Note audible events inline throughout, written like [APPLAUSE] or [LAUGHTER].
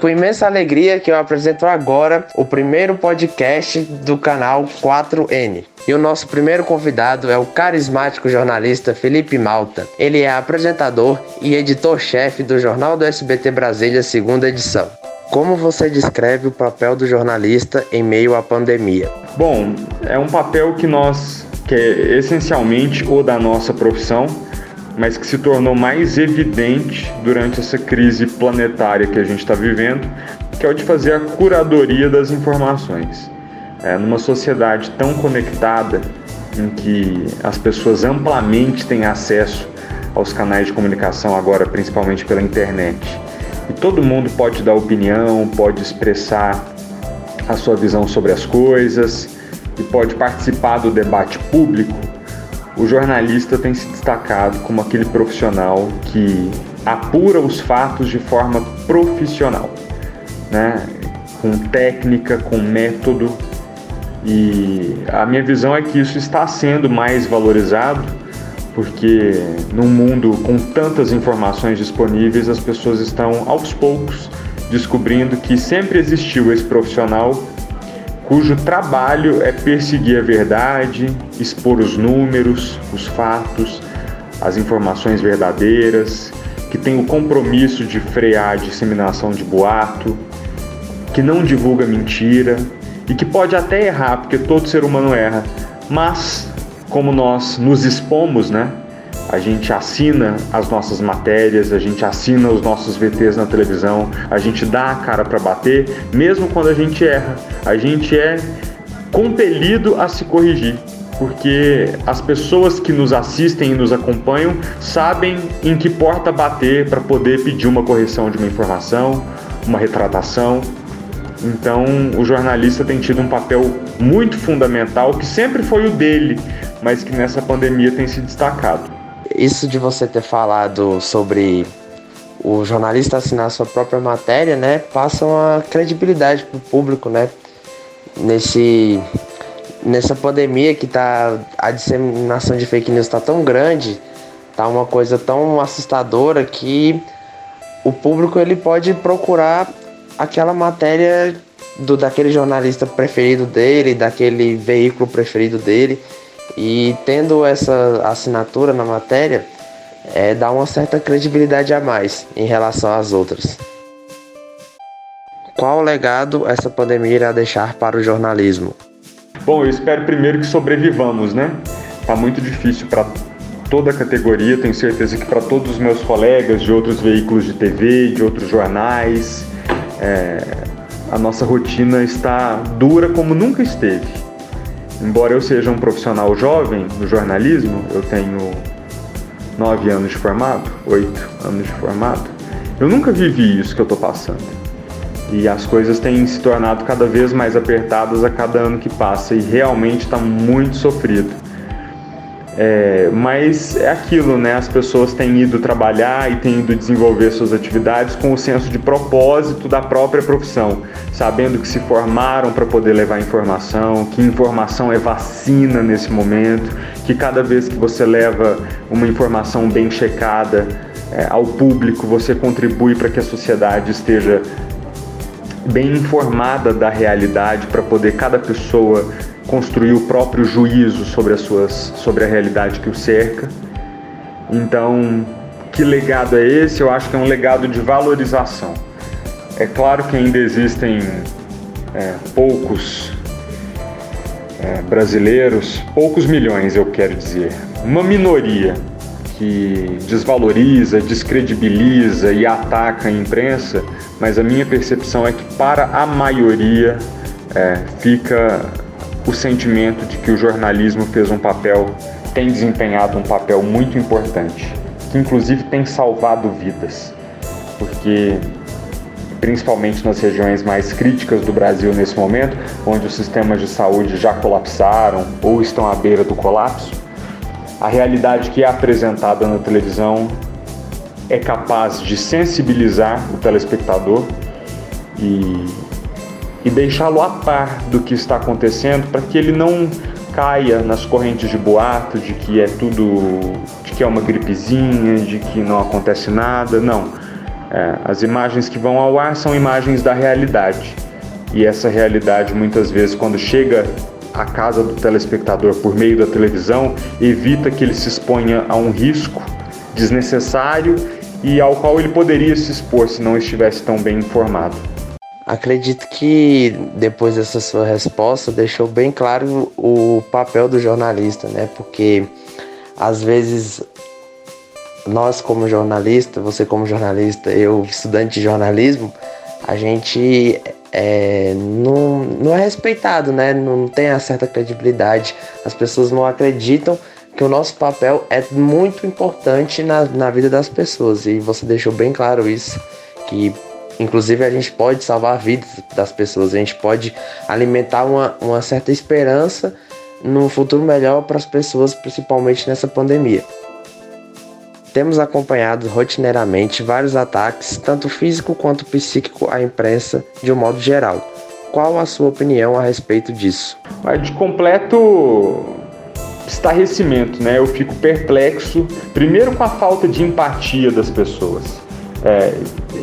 com imensa alegria que eu apresento agora o primeiro podcast do canal 4N. E o nosso primeiro convidado é o carismático jornalista Felipe Malta. Ele é apresentador e editor-chefe do Jornal do SBT Brasília, segunda edição. Como você descreve o papel do jornalista em meio à pandemia? Bom, é um papel que nós, que é essencialmente o da nossa profissão, mas que se tornou mais evidente durante essa crise planetária que a gente está vivendo, que é o de fazer a curadoria das informações. É, numa sociedade tão conectada, em que as pessoas amplamente têm acesso aos canais de comunicação agora, principalmente pela internet, e todo mundo pode dar opinião, pode expressar a sua visão sobre as coisas e pode participar do debate público, o jornalista tem se destacado como aquele profissional que apura os fatos de forma profissional, né? com técnica, com método. E a minha visão é que isso está sendo mais valorizado, porque num mundo com tantas informações disponíveis, as pessoas estão aos poucos descobrindo que sempre existiu esse profissional cujo trabalho é perseguir a verdade, expor os números, os fatos, as informações verdadeiras, que tem o compromisso de frear a disseminação de boato, que não divulga mentira e que pode até errar, porque todo ser humano erra, mas como nós nos expomos, né? A gente assina as nossas matérias, a gente assina os nossos VTs na televisão, a gente dá a cara para bater, mesmo quando a gente erra. A gente é compelido a se corrigir, porque as pessoas que nos assistem e nos acompanham sabem em que porta bater para poder pedir uma correção de uma informação, uma retratação. Então, o jornalista tem tido um papel muito fundamental que sempre foi o dele, mas que nessa pandemia tem se destacado isso de você ter falado sobre o jornalista assinar sua própria matéria, né, passa uma credibilidade para o público, né, nesse nessa pandemia que tá a disseminação de fake news está tão grande, tá uma coisa tão assustadora que o público ele pode procurar aquela matéria do daquele jornalista preferido dele, daquele veículo preferido dele e tendo essa assinatura na matéria, é, dá uma certa credibilidade a mais em relação às outras. Qual legado essa pandemia irá deixar para o jornalismo? Bom, eu espero primeiro que sobrevivamos, né? Tá muito difícil para toda a categoria, tenho certeza que para todos os meus colegas de outros veículos de TV, de outros jornais, é, a nossa rotina está dura como nunca esteve. Embora eu seja um profissional jovem no jornalismo, eu tenho nove anos de formado, oito anos de formado, eu nunca vivi isso que eu estou passando. E as coisas têm se tornado cada vez mais apertadas a cada ano que passa e realmente está muito sofrido. É, mas é aquilo, né? As pessoas têm ido trabalhar e têm ido desenvolver suas atividades com o senso de propósito da própria profissão, sabendo que se formaram para poder levar informação, que informação é vacina nesse momento, que cada vez que você leva uma informação bem checada é, ao público, você contribui para que a sociedade esteja bem informada da realidade para poder cada pessoa construir o próprio juízo sobre as suas sobre a realidade que o cerca. Então, que legado é esse? Eu acho que é um legado de valorização. É claro que ainda existem é, poucos é, brasileiros, poucos milhões, eu quero dizer, uma minoria que desvaloriza, descredibiliza e ataca a imprensa, mas a minha percepção é que para a maioria é, fica o sentimento de que o jornalismo fez um papel, tem desempenhado um papel muito importante, que inclusive tem salvado vidas, porque principalmente nas regiões mais críticas do Brasil nesse momento, onde os sistemas de saúde já colapsaram ou estão à beira do colapso, a realidade que é apresentada na televisão é capaz de sensibilizar o telespectador e e deixá-lo a par do que está acontecendo para que ele não caia nas correntes de boato de que é tudo, de que é uma gripezinha, de que não acontece nada. Não. É, as imagens que vão ao ar são imagens da realidade. E essa realidade, muitas vezes, quando chega à casa do telespectador por meio da televisão, evita que ele se exponha a um risco desnecessário e ao qual ele poderia se expor se não estivesse tão bem informado. Acredito que depois dessa sua resposta deixou bem claro o papel do jornalista, né? Porque às vezes nós como jornalista, você como jornalista, eu estudante de jornalismo, a gente é, não, não é respeitado, né? Não tem a certa credibilidade. As pessoas não acreditam que o nosso papel é muito importante na, na vida das pessoas. E você deixou bem claro isso, que inclusive a gente pode salvar vidas das pessoas, a gente pode alimentar uma, uma certa esperança num futuro melhor para as pessoas, principalmente nessa pandemia. Temos acompanhado rotineiramente vários ataques, tanto físico quanto psíquico, à imprensa de um modo geral. Qual a sua opinião a respeito disso? Vai de completo estarrecimento, né? Eu fico perplexo, primeiro com a falta de empatia das pessoas. É,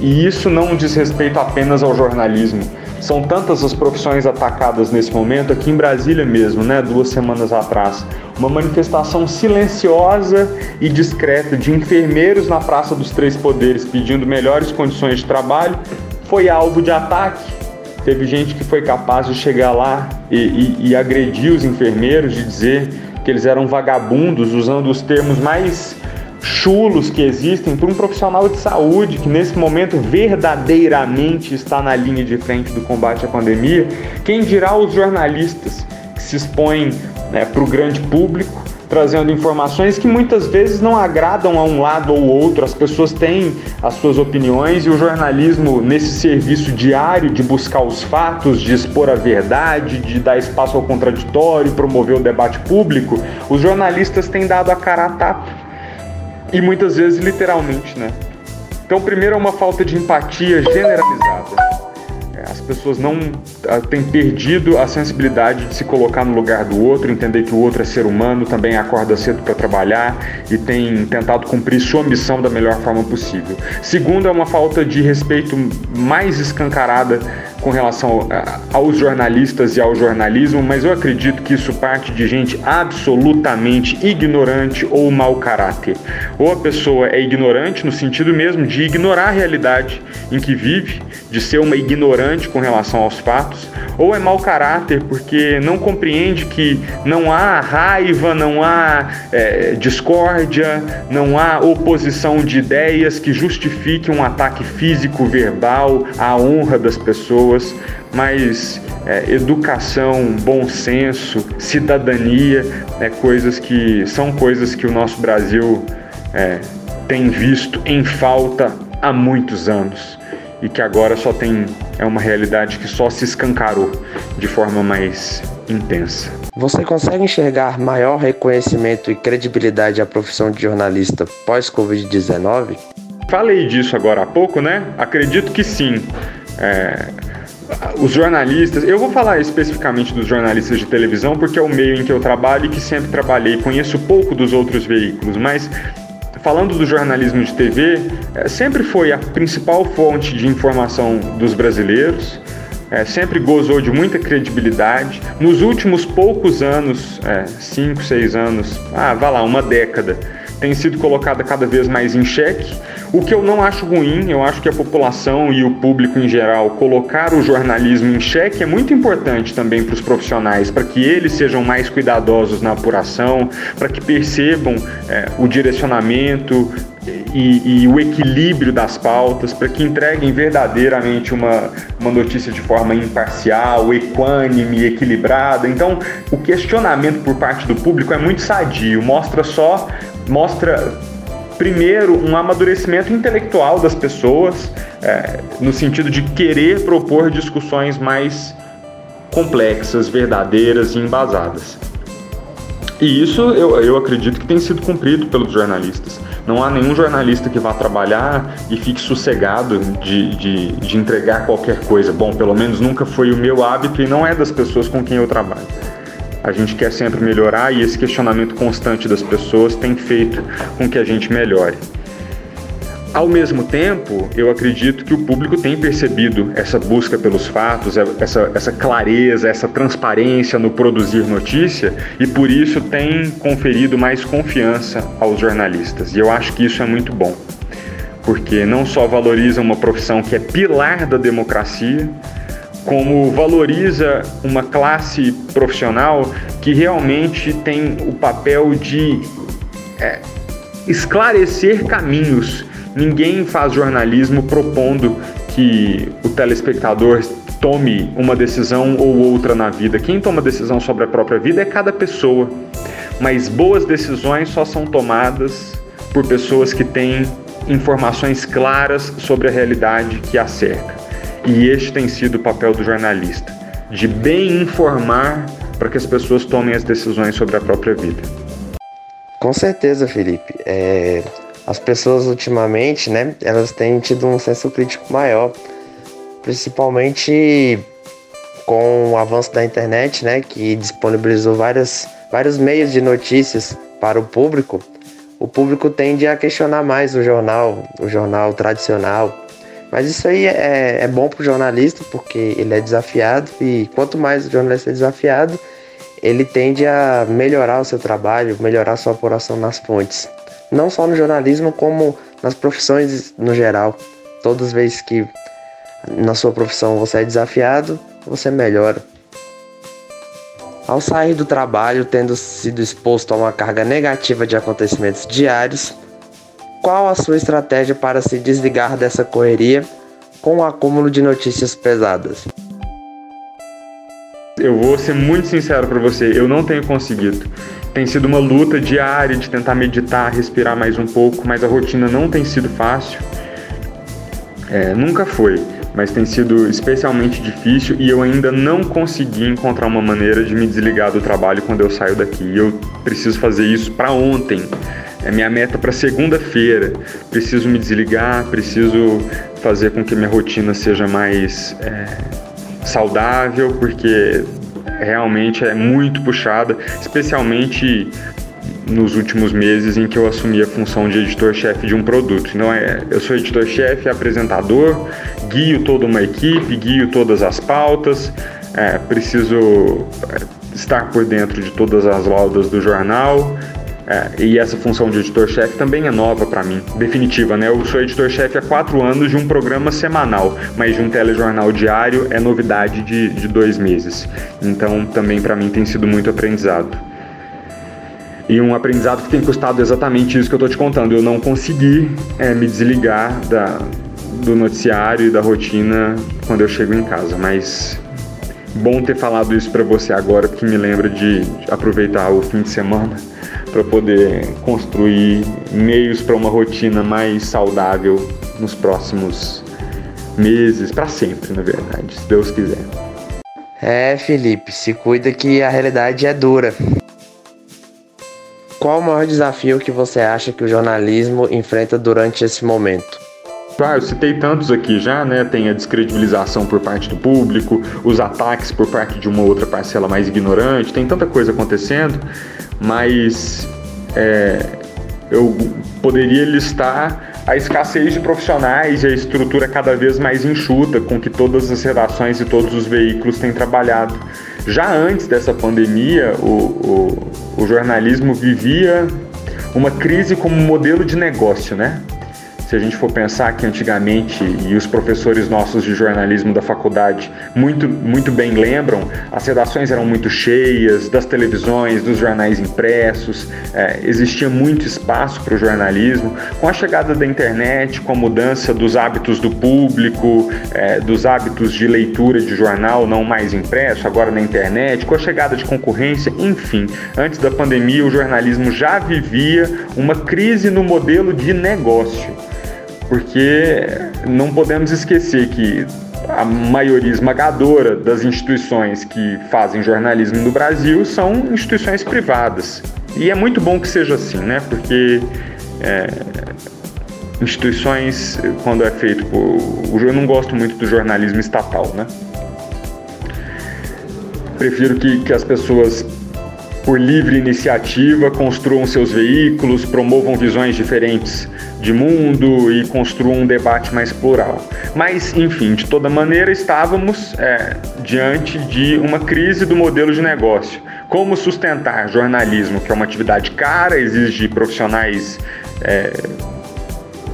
e isso não diz respeito apenas ao jornalismo, são tantas as profissões atacadas nesse momento, aqui em Brasília mesmo, né, duas semanas atrás. Uma manifestação silenciosa e discreta de enfermeiros na Praça dos Três Poderes pedindo melhores condições de trabalho foi alvo de ataque. Teve gente que foi capaz de chegar lá e, e, e agredir os enfermeiros, de dizer que eles eram vagabundos, usando os termos mais chulos que existem para um profissional de saúde que nesse momento verdadeiramente está na linha de frente do combate à pandemia, quem dirá os jornalistas que se expõem né, para o grande público trazendo informações que muitas vezes não agradam a um lado ou outro. As pessoas têm as suas opiniões e o jornalismo, nesse serviço diário de buscar os fatos, de expor a verdade, de dar espaço ao contraditório, promover o debate público, os jornalistas têm dado a cara a tapa e muitas vezes literalmente, né? Então, primeiro é uma falta de empatia generalizada. É, as pessoas não ah, têm perdido a sensibilidade de se colocar no lugar do outro, entender que o outro é ser humano, também acorda cedo para trabalhar e tem tentado cumprir sua missão da melhor forma possível. Segundo, é uma falta de respeito mais escancarada com relação aos jornalistas e ao jornalismo, mas eu acredito que isso parte de gente absolutamente ignorante ou mau caráter. Ou a pessoa é ignorante no sentido mesmo de ignorar a realidade em que vive, de ser uma ignorante com relação aos fatos, ou é mau caráter porque não compreende que não há raiva, não há é, discórdia, não há oposição de ideias que justifique um ataque físico, verbal à honra das pessoas, mas é, educação, bom senso, cidadania, é, coisas que são coisas que o nosso Brasil é, tem visto em falta há muitos anos e que agora só tem é uma realidade que só se escancarou de forma mais intensa. Você consegue enxergar maior reconhecimento e credibilidade à profissão de jornalista pós-Covid-19? Falei disso agora há pouco, né? Acredito que sim. É, os jornalistas, eu vou falar especificamente dos jornalistas de televisão porque é o meio em que eu trabalho e que sempre trabalhei. Conheço pouco dos outros veículos, mas falando do jornalismo de TV, é, sempre foi a principal fonte de informação dos brasileiros, é, sempre gozou de muita credibilidade. Nos últimos poucos anos, é, cinco, seis anos, ah, vá lá, uma década, tem sido colocada cada vez mais em xeque, o que eu não acho ruim, eu acho que a população e o público em geral colocar o jornalismo em xeque é muito importante também para os profissionais, para que eles sejam mais cuidadosos na apuração, para que percebam é, o direcionamento, e, e, o equilíbrio das pautas, para que entreguem verdadeiramente uma, uma notícia de forma imparcial, equânime, equilibrada. Então, o questionamento por parte do público é muito sadio, mostra só mostra primeiro um amadurecimento intelectual das pessoas, é, no sentido de querer propor discussões mais complexas, verdadeiras e embasadas. E isso eu, eu acredito que tem sido cumprido pelos jornalistas. Não há nenhum jornalista que vá trabalhar e fique sossegado de, de, de entregar qualquer coisa. Bom, pelo menos nunca foi o meu hábito e não é das pessoas com quem eu trabalho. A gente quer sempre melhorar e esse questionamento constante das pessoas tem feito com que a gente melhore. Ao mesmo tempo, eu acredito que o público tem percebido essa busca pelos fatos, essa, essa clareza, essa transparência no produzir notícia e por isso tem conferido mais confiança aos jornalistas. E eu acho que isso é muito bom, porque não só valoriza uma profissão que é pilar da democracia, como valoriza uma classe profissional que realmente tem o papel de é, esclarecer caminhos Ninguém faz jornalismo propondo que o telespectador tome uma decisão ou outra na vida. Quem toma decisão sobre a própria vida é cada pessoa. Mas boas decisões só são tomadas por pessoas que têm informações claras sobre a realidade que a cerca. E este tem sido o papel do jornalista, de bem informar para que as pessoas tomem as decisões sobre a própria vida. Com certeza, Felipe. É, as pessoas ultimamente, né, elas têm tido um senso crítico maior, principalmente com o avanço da internet, né, que disponibilizou várias, vários meios de notícias para o público. O público tende a questionar mais o jornal, o jornal tradicional. Mas isso aí é, é bom para o jornalista, porque ele é desafiado e quanto mais o jornalista é desafiado, ele tende a melhorar o seu trabalho, melhorar a sua apuração nas fontes não só no jornalismo, como nas profissões no geral. Todas as vezes que na sua profissão você é desafiado, você melhora. Ao sair do trabalho, tendo sido exposto a uma carga negativa de acontecimentos diários, qual a sua estratégia para se desligar dessa correria com o acúmulo de notícias pesadas? Eu vou ser muito sincero para você, eu não tenho conseguido. Tem sido uma luta diária de tentar meditar, respirar mais um pouco, mas a rotina não tem sido fácil. É, nunca foi, mas tem sido especialmente difícil e eu ainda não consegui encontrar uma maneira de me desligar do trabalho quando eu saio daqui. Eu preciso fazer isso para ontem. É minha meta para segunda-feira. Preciso me desligar, preciso fazer com que minha rotina seja mais é, saudável, porque realmente é muito puxada, especialmente nos últimos meses em que eu assumi a função de editor-chefe de um produto. Então, é, eu sou editor-chefe, apresentador, guio toda uma equipe, guio todas as pautas, é, preciso é, estar por dentro de todas as laudas do jornal, é, e essa função de editor-chefe também é nova para mim, definitiva, né? Eu sou editor-chefe há quatro anos de um programa semanal, mas de um telejornal diário é novidade de, de dois meses. Então também para mim tem sido muito aprendizado. E um aprendizado que tem custado exatamente isso que eu estou te contando. Eu não consegui é, me desligar da, do noticiário e da rotina quando eu chego em casa, mas bom ter falado isso para você agora, porque me lembra de aproveitar o fim de semana para poder construir meios para uma rotina mais saudável nos próximos meses, para sempre, na verdade, se Deus quiser. É, Felipe, se cuida que a realidade é dura. Qual o maior desafio que você acha que o jornalismo enfrenta durante esse momento? Ah, eu citei tantos aqui já, né? Tem a descredibilização por parte do público, os ataques por parte de uma outra parcela mais ignorante, tem tanta coisa acontecendo mas é, eu poderia listar a escassez de profissionais e a estrutura cada vez mais enxuta com que todas as redações e todos os veículos têm trabalhado. Já antes dessa pandemia, o, o, o jornalismo vivia uma crise como modelo de negócio, né? Se a gente for pensar que antigamente, e os professores nossos de jornalismo da faculdade muito, muito bem lembram, as redações eram muito cheias, das televisões, dos jornais impressos, é, existia muito espaço para o jornalismo. Com a chegada da internet, com a mudança dos hábitos do público, é, dos hábitos de leitura de jornal não mais impresso, agora na internet, com a chegada de concorrência, enfim, antes da pandemia o jornalismo já vivia uma crise no modelo de negócio porque não podemos esquecer que a maioria esmagadora das instituições que fazem jornalismo no Brasil são instituições privadas. E é muito bom que seja assim, né? Porque é, instituições, quando é feito por. Eu não gosto muito do jornalismo estatal, né? Prefiro que, que as pessoas por livre iniciativa, construam seus veículos, promovam visões diferentes de mundo e construam um debate mais plural. Mas, enfim, de toda maneira, estávamos é, diante de uma crise do modelo de negócio. Como sustentar jornalismo, que é uma atividade cara, exige profissionais é,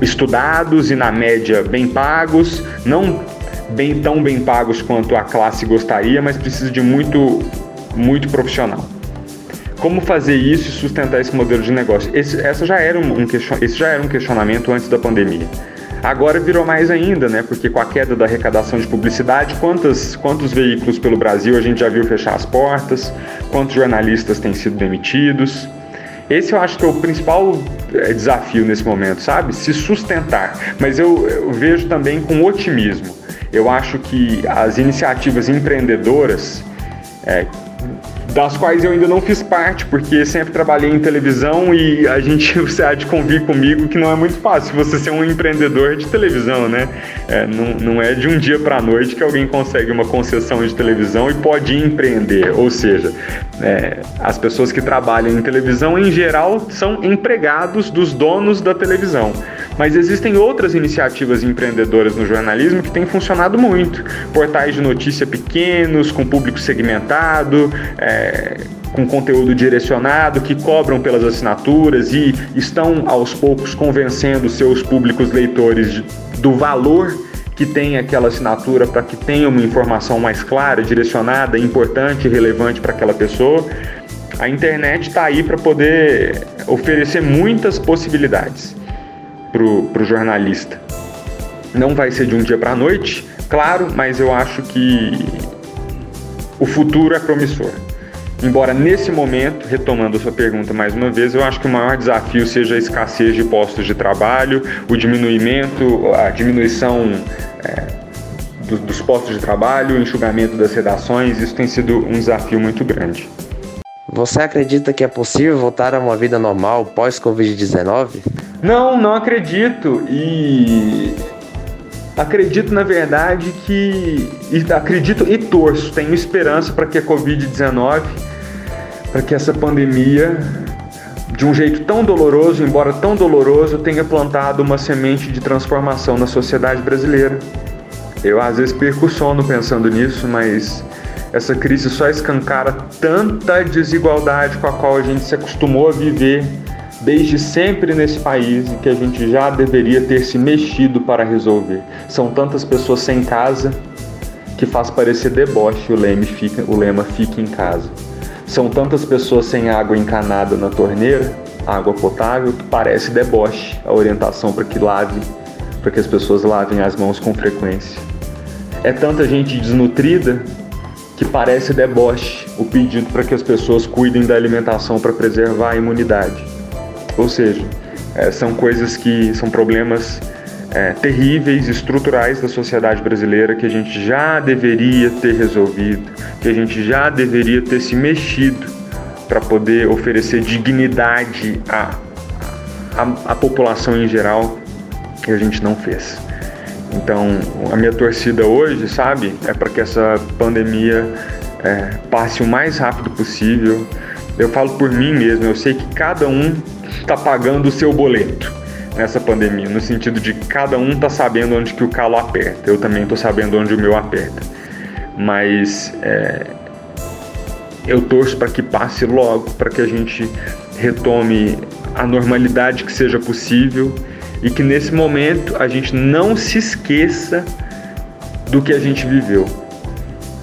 estudados e, na média, bem pagos, não bem tão bem pagos quanto a classe gostaria, mas precisa de muito, muito profissional. Como fazer isso e sustentar esse modelo de negócio? Esse, essa já era um, question, esse já era um questionamento antes da pandemia. Agora virou mais ainda, né? Porque com a queda da arrecadação de publicidade, quantos, quantos veículos pelo Brasil a gente já viu fechar as portas? Quantos jornalistas têm sido demitidos? Esse eu acho que é o principal é, desafio nesse momento, sabe? Se sustentar. Mas eu, eu vejo também com otimismo. Eu acho que as iniciativas empreendedoras é, das quais eu ainda não fiz parte, porque sempre trabalhei em televisão e a gente, [LAUGHS] você há de convir comigo que não é muito fácil você ser um empreendedor de televisão, né? É, não, não é de um dia para a noite que alguém consegue uma concessão de televisão e pode empreender, ou seja, é, as pessoas que trabalham em televisão, em geral, são empregados dos donos da televisão. Mas existem outras iniciativas empreendedoras no jornalismo que têm funcionado muito. Portais de notícia pequenos, com público segmentado, é, com conteúdo direcionado, que cobram pelas assinaturas e estão aos poucos convencendo seus públicos leitores do valor que tem aquela assinatura para que tenha uma informação mais clara, direcionada, importante e relevante para aquela pessoa. A internet está aí para poder oferecer muitas possibilidades para o jornalista. Não vai ser de um dia para a noite, claro, mas eu acho que o futuro é promissor. Embora nesse momento, retomando a sua pergunta mais uma vez, eu acho que o maior desafio seja a escassez de postos de trabalho, o diminuimento, a diminuição é, do, dos postos de trabalho, o enxugamento das redações, isso tem sido um desafio muito grande. Você acredita que é possível voltar a uma vida normal pós-Covid-19? Não, não acredito. E acredito na verdade que acredito e torço, tenho esperança para que a Covid-19, para que essa pandemia de um jeito tão doloroso, embora tão doloroso, tenha plantado uma semente de transformação na sociedade brasileira. Eu às vezes perco o sono pensando nisso, mas essa crise só escancara tanta desigualdade com a qual a gente se acostumou a viver desde sempre nesse país e que a gente já deveria ter se mexido para resolver. São tantas pessoas sem casa que faz parecer deboche o lema fica, o lema fique em casa. São tantas pessoas sem água encanada na torneira, água potável, que parece deboche a orientação para que lave, para que as pessoas lavem as mãos com frequência. É tanta gente desnutrida que parece deboche o pedido para que as pessoas cuidem da alimentação para preservar a imunidade. Ou seja, é, são coisas que são problemas é, terríveis, estruturais da sociedade brasileira que a gente já deveria ter resolvido, que a gente já deveria ter se mexido para poder oferecer dignidade à, à, à população em geral que a gente não fez. Então, a minha torcida hoje, sabe, é para que essa pandemia é, passe o mais rápido possível. Eu falo por mim mesmo, eu sei que cada um está pagando o seu boleto nessa pandemia, no sentido de cada um está sabendo onde que o calo aperta. Eu também estou sabendo onde o meu aperta. Mas é, eu torço para que passe logo, para que a gente retome a normalidade que seja possível e que nesse momento a gente não se esqueça do que a gente viveu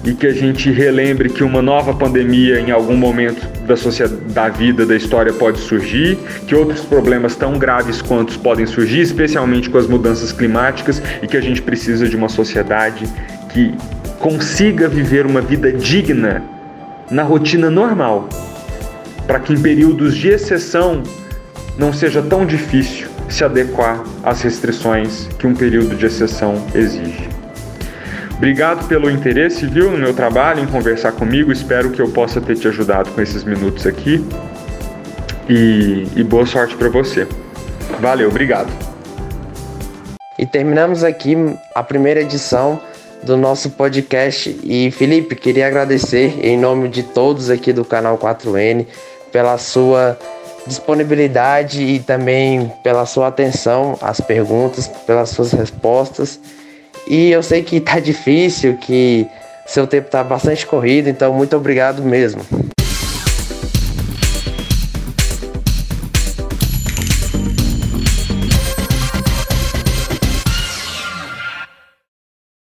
e que a gente relembre que uma nova pandemia em algum momento da sociedade, da vida, da história pode surgir, que outros problemas tão graves quanto podem surgir, especialmente com as mudanças climáticas, e que a gente precisa de uma sociedade que consiga viver uma vida digna na rotina normal, para que em períodos de exceção não seja tão difícil se adequar às restrições que um período de exceção exige. Obrigado pelo interesse, viu, no meu trabalho, em conversar comigo. Espero que eu possa ter te ajudado com esses minutos aqui. E, e boa sorte para você. Valeu, obrigado. E terminamos aqui a primeira edição do nosso podcast. E Felipe, queria agradecer em nome de todos aqui do canal 4N pela sua disponibilidade e também pela sua atenção às perguntas, pelas suas respostas. E eu sei que tá difícil, que seu tempo tá bastante corrido, então muito obrigado mesmo.